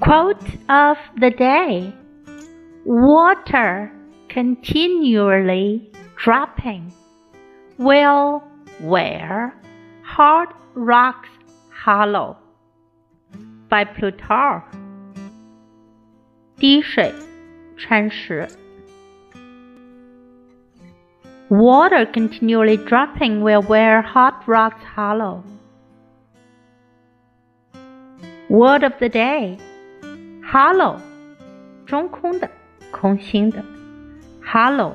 Quote of the day Water continually dropping will wear hard rocks hollow. By Plutarch. 滴水穿石。Water continually dropping will wear hot rocks hollow. Word of the day Hollow 中空的空心的 hollow